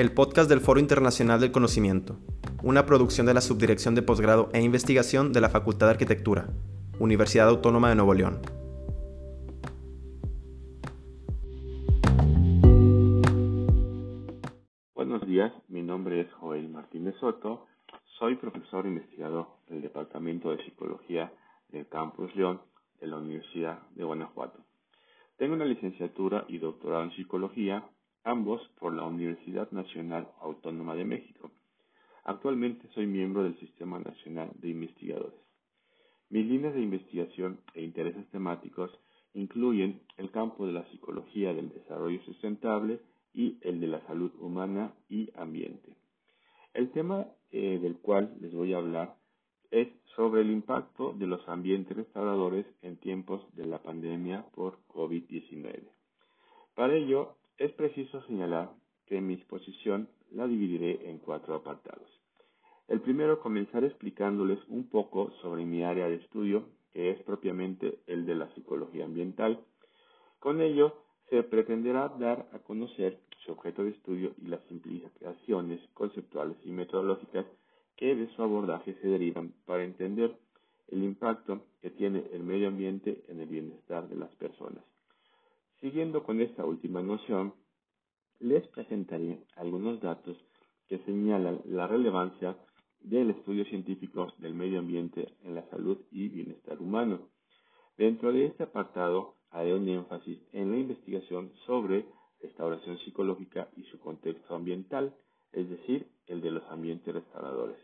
el podcast del Foro Internacional del Conocimiento, una producción de la Subdirección de Posgrado e Investigación de la Facultad de Arquitectura, Universidad Autónoma de Nuevo León. Buenos días, mi nombre es Joel Martínez Soto, soy profesor investigador del Departamento de Psicología del Campus León de la Universidad de Guanajuato. Tengo una licenciatura y doctorado en psicología ambos por la Universidad Nacional Autónoma de México. Actualmente soy miembro del Sistema Nacional de Investigadores. Mis líneas de investigación e intereses temáticos incluyen el campo de la psicología del desarrollo sustentable y el de la salud humana y ambiente. El tema eh, del cual les voy a hablar es sobre el impacto de los ambientes restauradores en tiempos de la pandemia por COVID-19. Para ello, es preciso señalar que mi exposición la dividiré en cuatro apartados. El primero comenzaré explicándoles un poco sobre mi área de estudio, que es propiamente el de la psicología ambiental. Con ello se pretenderá dar a conocer su objeto de estudio y las implicaciones conceptuales y metodológicas que de su abordaje se derivan para entender el impacto que tiene el medio ambiente en el bienestar de las personas. Siguiendo con esta última noción, les presentaré algunos datos que señalan la relevancia del estudio científico del medio ambiente en la salud y bienestar humano. Dentro de este apartado haré un énfasis en la investigación sobre restauración psicológica y su contexto ambiental, es decir, el de los ambientes restauradores.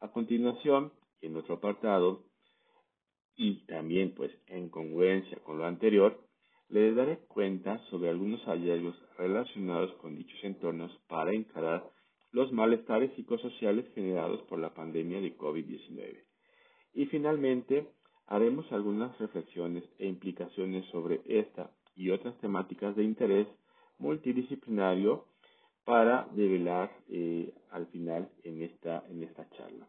A continuación, en otro apartado, y también pues en congruencia con lo anterior, les daré cuenta sobre algunos hallazgos relacionados con dichos entornos para encarar los malestares psicosociales generados por la pandemia de COVID-19. Y finalmente, haremos algunas reflexiones e implicaciones sobre esta y otras temáticas de interés multidisciplinario para develar eh, al final en esta, en esta charla.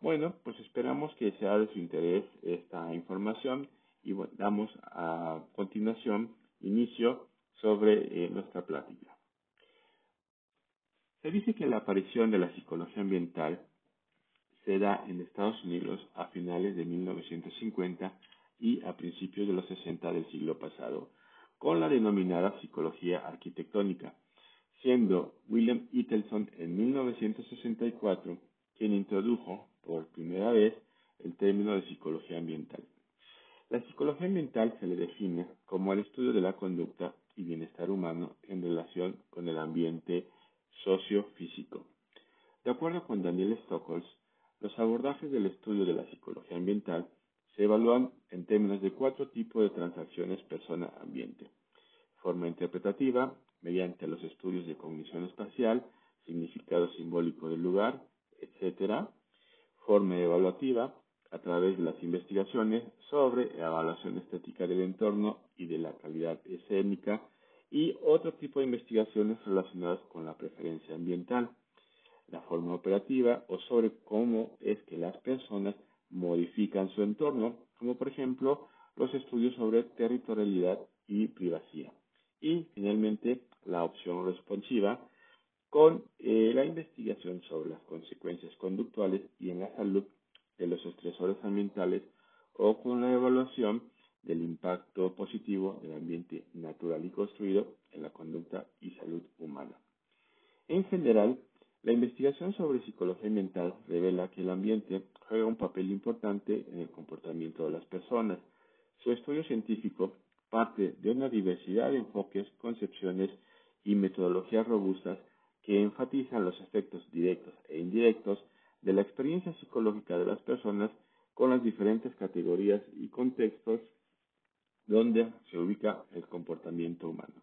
Bueno, pues esperamos que sea de su interés esta información y damos a continuación inicio sobre eh, nuestra plática. Se dice que la aparición de la psicología ambiental se da en Estados Unidos a finales de 1950 y a principios de los 60 del siglo pasado, con la denominada psicología arquitectónica, siendo William Ittelson en 1964 quien introdujo por primera vez el término de psicología ambiental. La psicología ambiental se le define como el estudio de la conducta y bienestar humano en relación con el ambiente sociofísico. De acuerdo con Daniel Stockholm, los abordajes del estudio de la psicología ambiental se evalúan en términos de cuatro tipos de transacciones persona-ambiente. Forma interpretativa, mediante los estudios de cognición espacial, significado simbólico del lugar, etc. Forma evaluativa, a través de las investigaciones sobre la evaluación estética del entorno y de la calidad escénica y otro tipo de investigaciones relacionadas con la preferencia ambiental, la forma operativa o sobre cómo es que las personas modifican su entorno, como por ejemplo los estudios sobre territorialidad y privacidad. Y finalmente la opción responsiva con eh, la investigación sobre las consecuencias conductuales y en la salud de los estresores ambientales o con la evaluación del impacto positivo del ambiente natural y construido en la conducta y salud humana. En general, la investigación sobre psicología ambiental revela que el ambiente juega un papel importante en el comportamiento de las personas. Su estudio científico parte de una diversidad de enfoques, concepciones y metodologías robustas que enfatizan los efectos directos e indirectos de la experiencia psicológica de las personas con las diferentes categorías y contextos donde se ubica el comportamiento humano.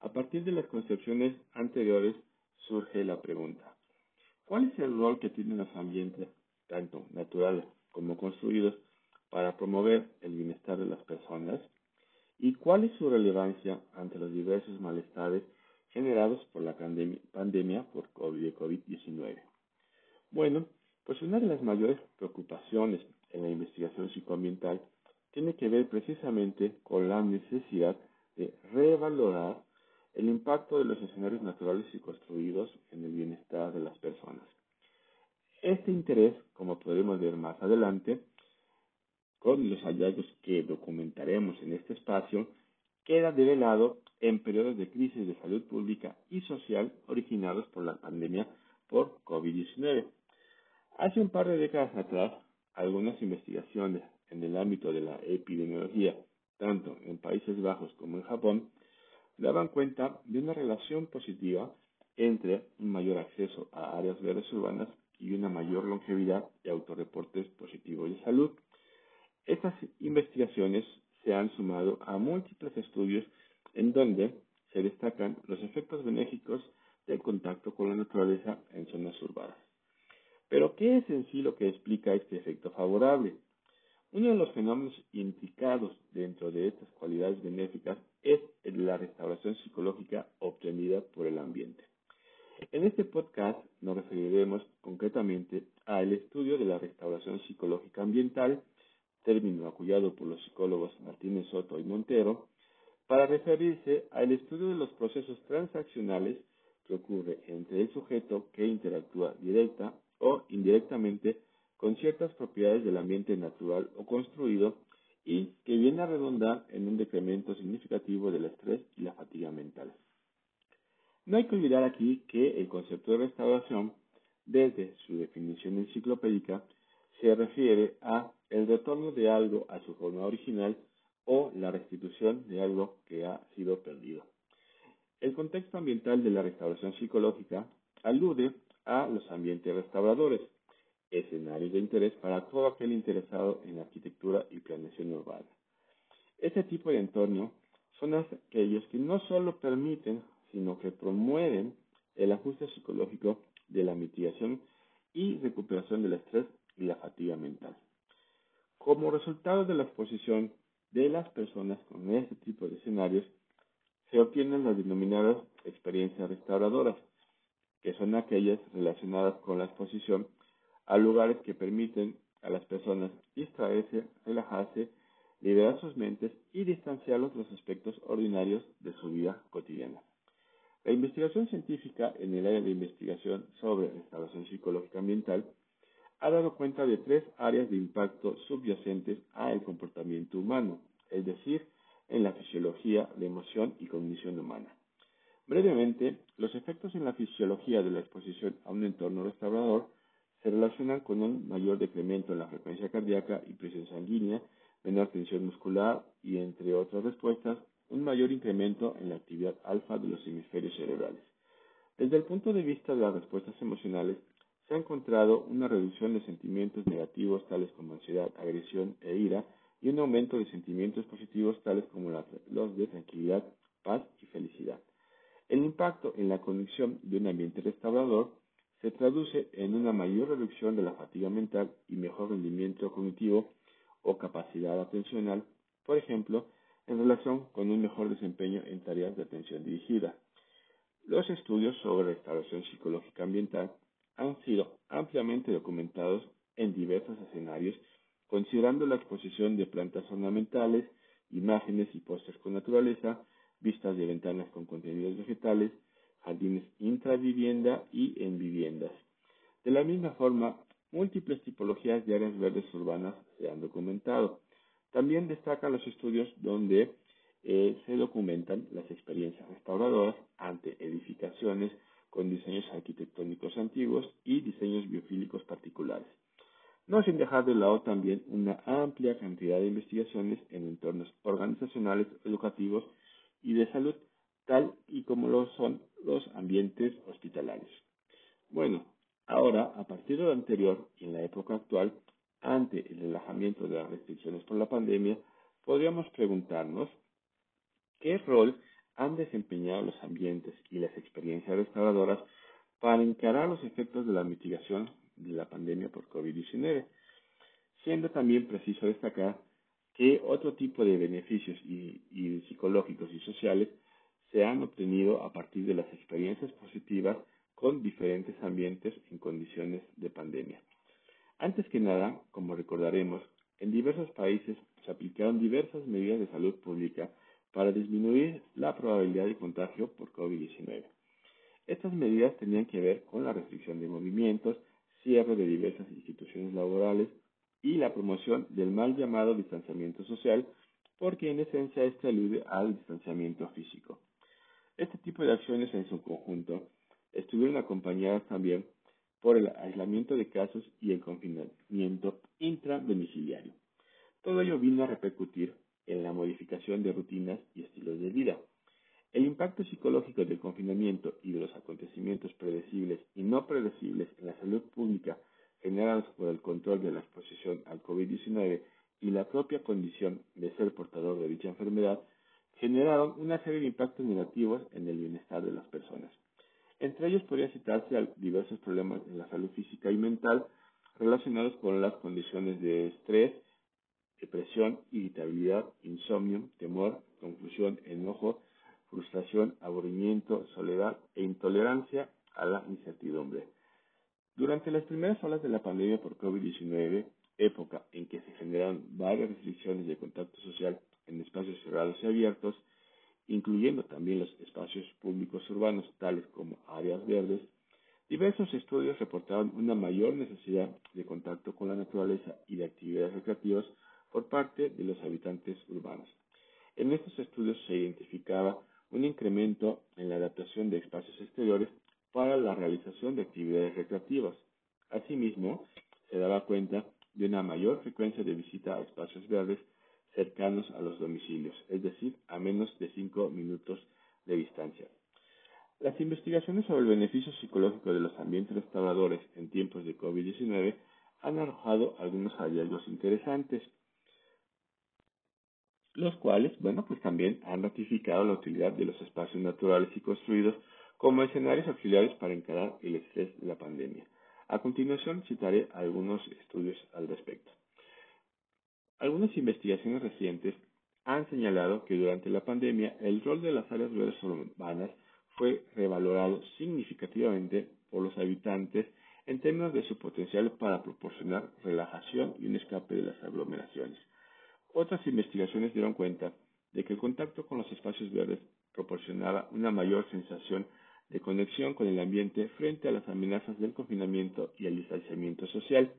A partir de las concepciones anteriores surge la pregunta, ¿cuál es el rol que tienen los ambientes, tanto naturales como construidos, para promover el bienestar de las personas? ¿Y cuál es su relevancia ante los diversos malestares generados por la pandemia por COVID-19? Bueno, pues una de las mayores preocupaciones en la investigación psicoambiental tiene que ver precisamente con la necesidad de revalorar el impacto de los escenarios naturales y construidos en el bienestar de las personas. Este interés, como podremos ver más adelante, con los hallazgos que documentaremos en este espacio, queda develado en periodos de crisis de salud pública y social originados por la pandemia por COVID-19. Hace un par de décadas atrás, algunas investigaciones en el ámbito de la epidemiología, tanto en Países Bajos como en Japón, daban cuenta de una relación positiva entre un mayor acceso a áreas verdes urbanas y una mayor longevidad y autorreportes positivos de salud. Estas investigaciones se han sumado a múltiples estudios en donde se destacan los efectos benéficos del contacto con la naturaleza en zonas urbanas. Pero, ¿qué es en sí lo que explica este efecto favorable? Uno de los fenómenos implicados dentro de estas cualidades benéficas es la restauración psicológica obtenida por el ambiente. En este podcast nos referiremos concretamente al estudio de la restauración psicológica ambiental, término acuñado por los psicólogos Martínez Soto y Montero, para referirse al estudio de los procesos transaccionales que ocurre entre el sujeto que interactúa directa o indirectamente con ciertas propiedades del ambiente natural o construido y que viene a redundar en un decremento significativo del estrés y la fatiga mental. No hay que olvidar aquí que el concepto de restauración, desde su definición enciclopédica, se refiere a el retorno de algo a su forma original o la restitución de algo que ha sido perdido. El contexto ambiental de la restauración psicológica a los ambientes restauradores, escenarios de interés para todo aquel interesado en arquitectura y planeación urbana. Este tipo de entorno son aquellos que no solo permiten, sino que promueven el ajuste psicológico de la mitigación y recuperación del estrés y la fatiga mental. Como resultado de la exposición de las personas con este tipo de escenarios, se obtienen las denominadas experiencias restauradoras, que son aquellas relacionadas con la exposición a lugares que permiten a las personas distraerse, relajarse, liberar sus mentes y distanciarlos de los aspectos ordinarios de su vida cotidiana. La investigación científica en el área de investigación sobre restauración psicológica ambiental ha dado cuenta de tres áreas de impacto subyacentes al comportamiento humano, es decir, en la fisiología, la emoción y cognición humana. Brevemente, los efectos en la fisiología de la exposición a un entorno restaurador se relacionan con un mayor decremento en la frecuencia cardíaca y presión sanguínea, menor tensión muscular y, entre otras respuestas, un mayor incremento en la actividad alfa de los hemisferios cerebrales. Desde el punto de vista de las respuestas emocionales, se ha encontrado una reducción de sentimientos negativos tales como ansiedad, agresión e ira y un aumento de sentimientos positivos tales como los de tranquilidad, paz y felicidad. El impacto en la condición de un ambiente restaurador se traduce en una mayor reducción de la fatiga mental y mejor rendimiento cognitivo o capacidad atencional, por ejemplo, en relación con un mejor desempeño en tareas de atención dirigida. Los estudios sobre restauración psicológica ambiental han sido ampliamente documentados en diversos escenarios, considerando la exposición de plantas ornamentales, imágenes y pósters con naturaleza, vistas de ventanas con contenidos vegetales, jardines intravivienda y en viviendas. De la misma forma, múltiples tipologías de áreas verdes urbanas se han documentado. También destacan los estudios donde eh, se documentan las experiencias restauradoras ante edificaciones con diseños arquitectónicos antiguos y diseños biofílicos particulares. No sin dejar de lado también una amplia cantidad de investigaciones en entornos organizacionales, educativos y de salud, tal y como lo son los ambientes hospitalarios. Bueno, ahora, a partir de lo anterior y en la época actual, ante el relajamiento de las restricciones por la pandemia, podríamos preguntarnos qué rol han desempeñado los ambientes y las experiencias restauradoras para encarar los efectos de la mitigación de la pandemia por COVID-19, siendo también preciso destacar que otro tipo de beneficios y, psicológicos y sociales se han obtenido a partir de las experiencias positivas con diferentes ambientes en condiciones de pandemia. Antes que nada, como recordaremos, en diversos países se aplicaron diversas medidas de salud pública para disminuir la probabilidad de contagio por COVID-19. Estas medidas tenían que ver con la restricción de movimientos, cierre de diversas instituciones laborales y la promoción del mal llamado distanciamiento social, porque en esencia este alude al distanciamiento físico. Este tipo de acciones en su conjunto estuvieron acompañadas también por el aislamiento de casos y el confinamiento intradomiciliario. Todo ello vino a repercutir en la modificación de rutinas y estilos de vida. El impacto psicológico del confinamiento y de los acontecimientos predecibles y no predecibles en la salud pública generados por el control de la exposición al COVID-19 y la propia condición de ser portador de dicha enfermedad generaron una serie de impactos negativos en el bienestar de las personas. Entre ellos podría citarse diversos problemas en la salud física y mental relacionados con las condiciones de estrés, depresión, irritabilidad, insomnio, temor, confusión, enojo, frustración, aburrimiento, soledad e intolerancia a la incertidumbre. Durante las primeras olas de la pandemia por COVID-19, época en que se generaron varias restricciones de contacto social en espacios cerrados y abiertos, incluyendo también los espacios públicos urbanos tales como áreas verdes, diversos estudios reportaron una mayor necesidad de contacto con la naturaleza y de actividades recreativas por parte de los habitantes urbanos. En estos estudios se identificaba un incremento en la adaptación de espacios exteriores para la realización de actividades recreativas. Asimismo, se daba cuenta de una mayor frecuencia de visita a espacios verdes cercanos a los domicilios, es decir, a menos de 5 minutos de distancia. Las investigaciones sobre el beneficio psicológico de los ambientes restauradores en tiempos de COVID-19 han arrojado algunos hallazgos interesantes, los cuales, bueno, pues también han ratificado la utilidad de los espacios naturales y construidos como escenarios auxiliares para encarar el estrés de la pandemia. A continuación citaré algunos estudios al respecto. Algunas investigaciones recientes han señalado que durante la pandemia el rol de las áreas verdes urbanas fue revalorado significativamente por los habitantes en términos de su potencial para proporcionar relajación y un escape de las aglomeraciones. Otras investigaciones dieron cuenta de que el contacto con los espacios verdes proporcionaba una mayor sensación de conexión con el ambiente frente a las amenazas del confinamiento y el distanciamiento social.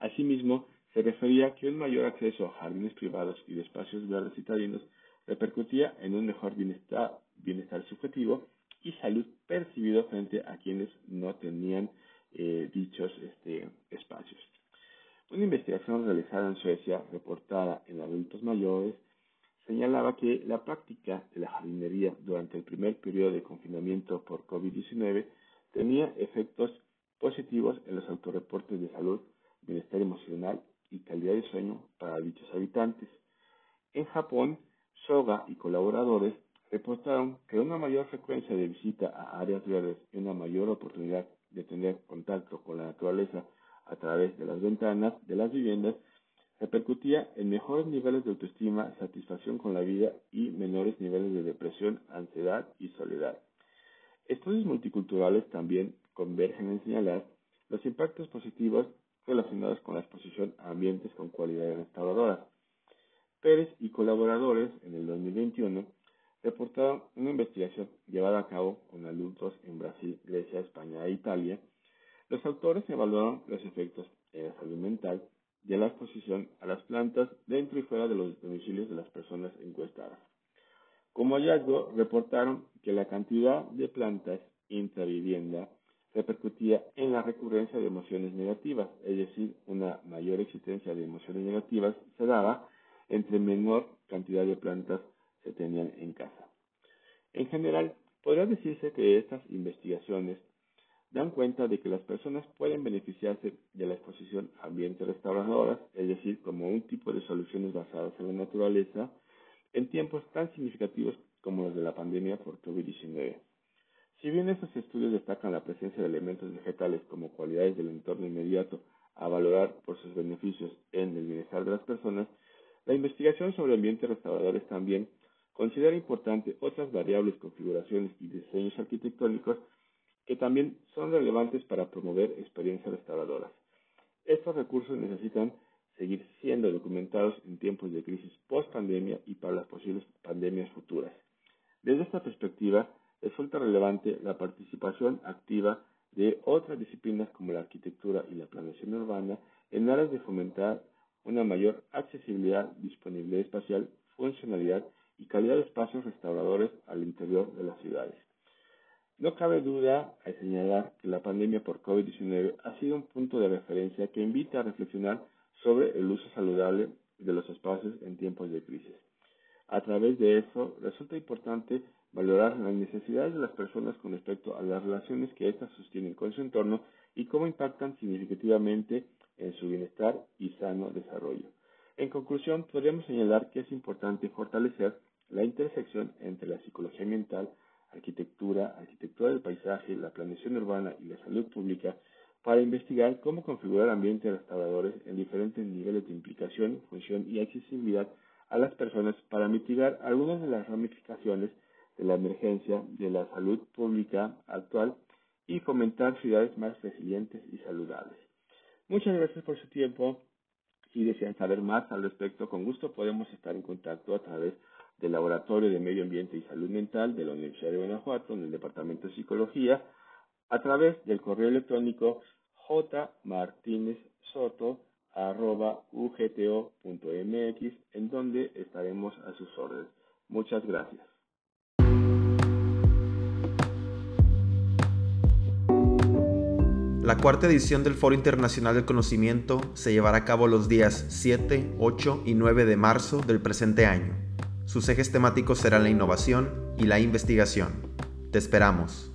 Asimismo, se refería que un mayor acceso a jardines privados y de espacios verdes citadinos repercutía en un mejor bienestar, bienestar subjetivo y salud percibido frente a quienes no tenían eh, dichos este, espacios. Una investigación realizada en Suecia, reportada en adultos mayores, señalaba que la práctica de la jardinería durante el primer periodo de confinamiento por COVID-19 tenía efectos positivos en los autorreportes de salud, bienestar emocional y calidad de sueño para dichos habitantes. En Japón, Soga y colaboradores reportaron que una mayor frecuencia de visita a áreas verdes y una mayor oportunidad de tener contacto con la naturaleza a través de las ventanas de las viviendas repercutía en mejores niveles de autoestima, satisfacción con la vida y menores niveles de depresión, ansiedad y soledad. Estudios multiculturales también convergen en señalar los impactos positivos relacionados con la exposición a ambientes con cualidades restauradoras. Pérez y colaboradores en el 2021 reportaron una investigación llevada a cabo con adultos en Brasil, Grecia, España e Italia. Los autores evaluaron los efectos en la salud mental de la exposición a las plantas dentro y fuera de los domicilios de las personas encuestadas. Como hallazgo, reportaron que la cantidad de plantas intravivienda repercutía en la recurrencia de emociones negativas, es decir, una mayor existencia de emociones negativas se daba entre menor cantidad de plantas se tenían en casa. En general, podría decirse que estas investigaciones dan cuenta de que las personas pueden beneficiarse de la exposición a ambientes restauradoras, es decir, como un tipo de soluciones basadas en la naturaleza, en tiempos tan significativos como los de la pandemia por COVID-19. Si bien estos estudios destacan la presencia de elementos vegetales como cualidades del entorno inmediato a valorar por sus beneficios en el bienestar de las personas, la investigación sobre ambientes restauradores también considera importante otras variables, configuraciones y diseños arquitectónicos que también son relevantes para promover experiencias restauradoras. Estos recursos necesitan seguir siendo documentados en tiempos de crisis post-pandemia y para las posibles pandemias futuras. Desde esta perspectiva, resulta relevante la participación activa de otras disciplinas como la arquitectura y la planeación urbana en aras de fomentar una mayor accesibilidad, disponibilidad espacial, funcionalidad y calidad de espacios restauradores al interior de las ciudades. No cabe duda al señalar que la pandemia por COVID-19 ha sido un punto de referencia que invita a reflexionar sobre el uso saludable de los espacios en tiempos de crisis. A través de eso, resulta importante valorar las necesidades de las personas con respecto a las relaciones que éstas sostienen con su entorno y cómo impactan significativamente en su bienestar y sano desarrollo. En conclusión, podríamos señalar que es importante fortalecer la intersección entre la psicología ambiental, arquitectura, arquitectura del paisaje, la planeación urbana y la salud pública para investigar cómo configurar ambientes restauradores en diferentes niveles de implicación, función y accesibilidad a las personas para mitigar algunas de las ramificaciones de la emergencia de la salud pública actual y fomentar ciudades más resilientes y saludables. Muchas gracias por su tiempo. Si desean saber más al respecto, con gusto podemos estar en contacto a través del Laboratorio de Medio Ambiente y Salud Mental de la Universidad de Guanajuato en el Departamento de Psicología a través del correo electrónico jmartinezsoto.ugto.mx en donde estaremos a sus órdenes. Muchas gracias. La cuarta edición del Foro Internacional del Conocimiento se llevará a cabo los días 7, 8 y 9 de marzo del presente año. Sus ejes temáticos serán la innovación y la investigación. Te esperamos.